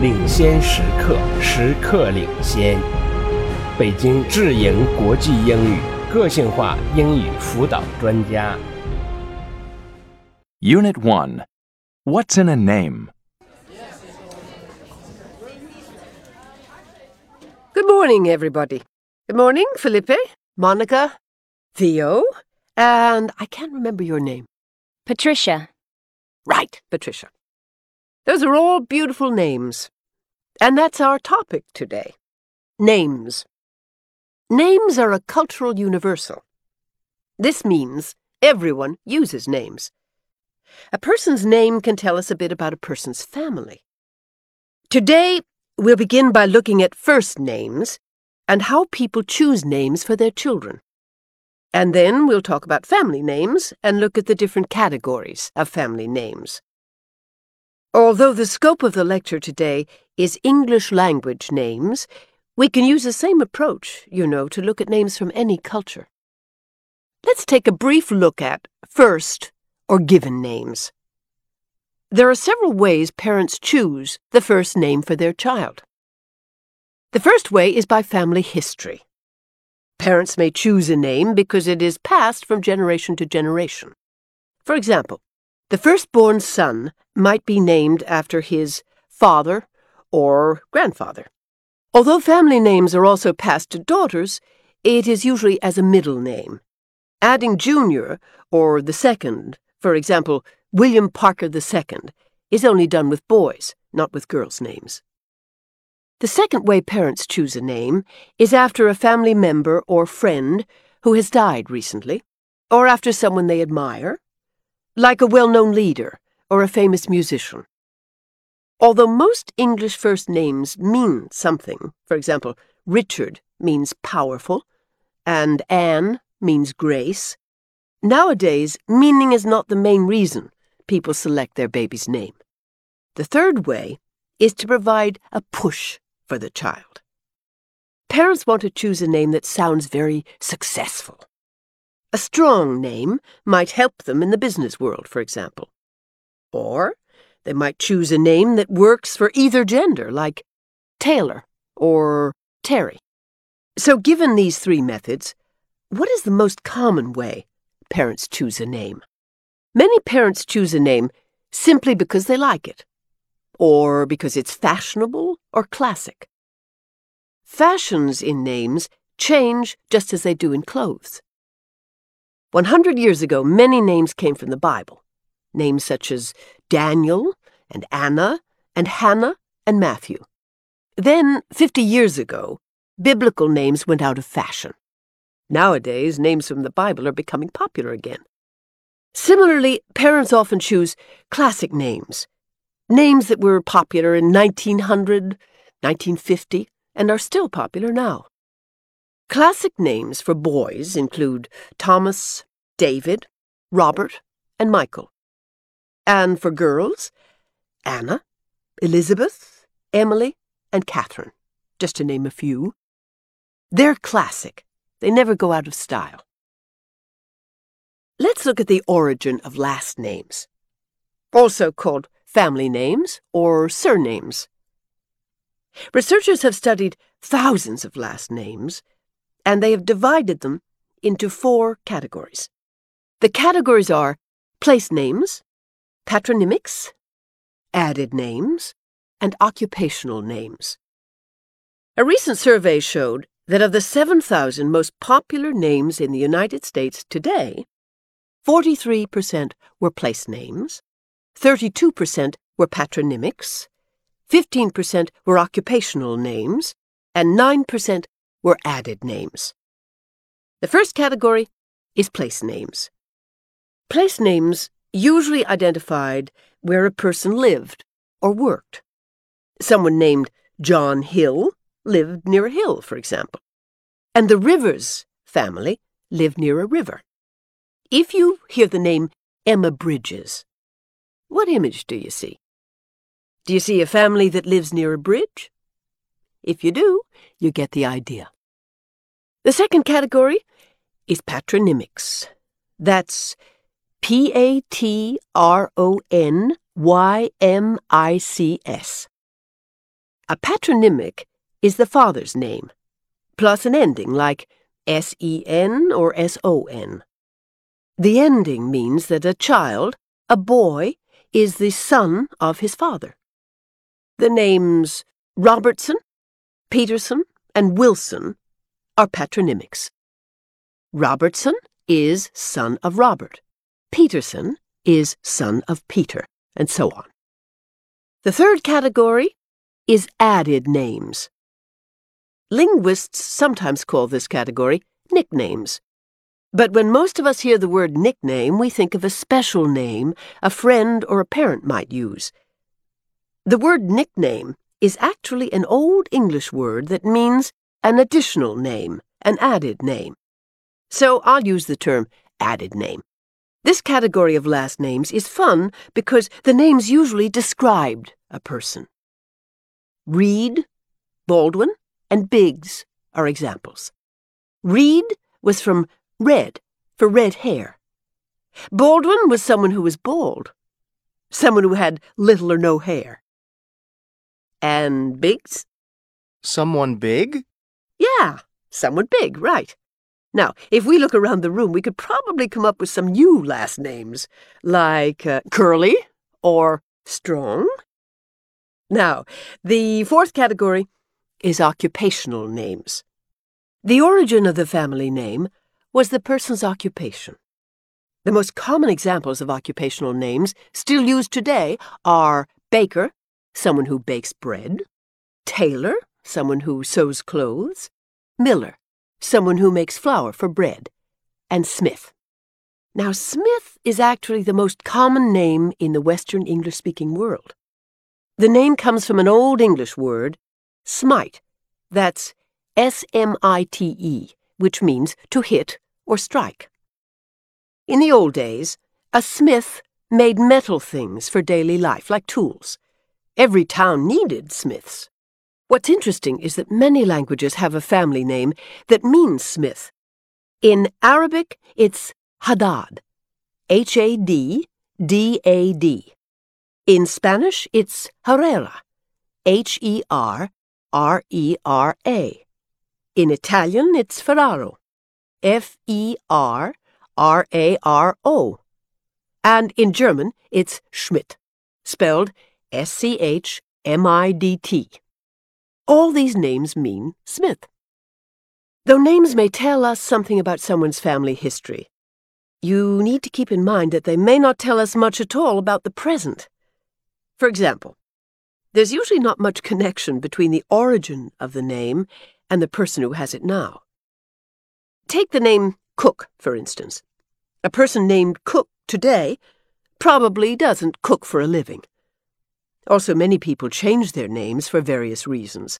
领先时刻，时刻领先。北京智盈国际英语个性化英语辅导专家。 Unit 1 What's in a name? Good morning, everybody. Good morning, Felipe, Monica, Theo, and I can't remember your name. Patricia. Right, Patricia. Those are all beautiful names. And that's our topic today names. Names are a cultural universal. This means everyone uses names. A person's name can tell us a bit about a person's family. Today, we'll begin by looking at first names and how people choose names for their children. And then we'll talk about family names and look at the different categories of family names. Although the scope of the lecture today is English language names, we can use the same approach, you know, to look at names from any culture. Let's take a brief look at first or given names. There are several ways parents choose the first name for their child. The first way is by family history. Parents may choose a name because it is passed from generation to generation. For example, the firstborn son might be named after his father or grandfather. Although family names are also passed to daughters, it is usually as a middle name. Adding junior or the second, for example, William Parker II, is only done with boys, not with girls' names. The second way parents choose a name is after a family member or friend who has died recently, or after someone they admire, like a well known leader or a famous musician. Although most English first names mean something, for example, Richard means powerful, and Anne means grace, nowadays meaning is not the main reason people select their baby's name. The third way is to provide a push for the child. Parents want to choose a name that sounds very successful. A strong name might help them in the business world, for example. Or they might choose a name that works for either gender, like Taylor or Terry. So, given these three methods, what is the most common way parents choose a name? Many parents choose a name simply because they like it, or because it's fashionable or classic. Fashions in names change just as they do in clothes. 100 years ago, many names came from the Bible. Names such as Daniel and Anna and Hannah and Matthew. Then, 50 years ago, biblical names went out of fashion. Nowadays, names from the Bible are becoming popular again. Similarly, parents often choose classic names, names that were popular in 1900, 1950, and are still popular now. Classic names for boys include Thomas, David, Robert, and Michael. And for girls, Anna, Elizabeth, Emily, and Catherine, just to name a few. They're classic. They never go out of style. Let's look at the origin of last names, also called family names or surnames. Researchers have studied thousands of last names, and they have divided them into four categories. The categories are place names, patronymics, added names, and occupational names. A recent survey showed that of the 7,000 most popular names in the United States today, 43% were place names, 32% were patronymics, 15% were occupational names, and 9% were added names. The first category is place names. Place names usually identified where a person lived or worked. Someone named John Hill lived near a hill, for example. And the Rivers family lived near a river. If you hear the name Emma Bridges, what image do you see? Do you see a family that lives near a bridge? If you do, you get the idea. The second category is patronymics. That's P A T R O N Y M I C S. A patronymic is the father's name, plus an ending like S-E-N or S-O-N. The ending means that a child, a boy, is the son of his father. The names Robertson, Peterson, and Wilson are patronymics. Robertson is son of Robert. Peterson is son of Peter, and so on. The third category is added names. Linguists sometimes call this category nicknames. But when most of us hear the word nickname, we think of a special name a friend or a parent might use. The word nickname is actually an Old English word that means an additional name, an added name. So I'll use the term added name. This category of last names is fun because the names usually described a person. Reed, Baldwin, and Biggs are examples. Reed was from red, for red hair. Baldwin was someone who was bald, someone who had little or no hair. And Biggs? Someone big? Yeah, someone big, right. Now, if we look around the room, we could probably come up with some new last names, like uh, Curly or Strong. Now, the fourth category is occupational names. The origin of the family name was the person's occupation. The most common examples of occupational names still used today are baker, someone who bakes bread, tailor, someone who sews clothes, miller, someone who makes flour for bread, and smith. Now, Smith is actually the most common name in the Western English speaking world. The name comes from an Old English word, smite. That's S M I T E, which means to hit or strike. In the old days, a smith made metal things for daily life, like tools. Every town needed smiths. What's interesting is that many languages have a family name that means smith. In Arabic, it's Haddad, H A D D A D. In Spanish, it's Herrera, H E R R E R A. In Italian, it's Ferraro, F E R R A R O. And in German, it's Schmidt, spelled S C H M I D T. All these names mean Smith. Though names may tell us something about someone's family history, you need to keep in mind that they may not tell us much at all about the present. For example, there's usually not much connection between the origin of the name and the person who has it now. Take the name Cook, for instance. A person named Cook today probably doesn't cook for a living. Also, many people change their names for various reasons.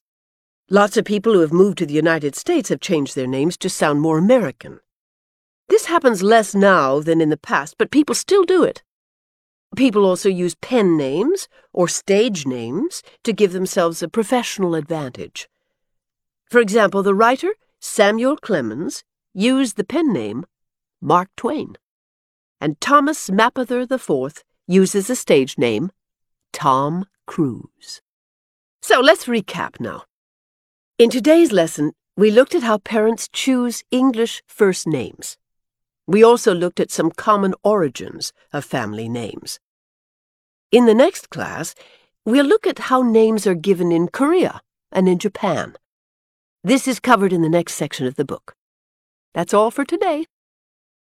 Lots of people who have moved to the United States have changed their names to sound more American. This happens less now than in the past, but people still do it. People also use pen names or stage names to give themselves a professional advantage. For example, the writer Samuel Clemens used the pen name Mark Twain, and Thomas Mapother IV uses the stage name Tom Cruise. So let's recap now. In today's lesson, we looked at how parents choose English first names. We also looked at some common origins of family names. In the next class, we'll look at how names are given in Korea and in Japan. This is covered in the next section of the book. That's all for today.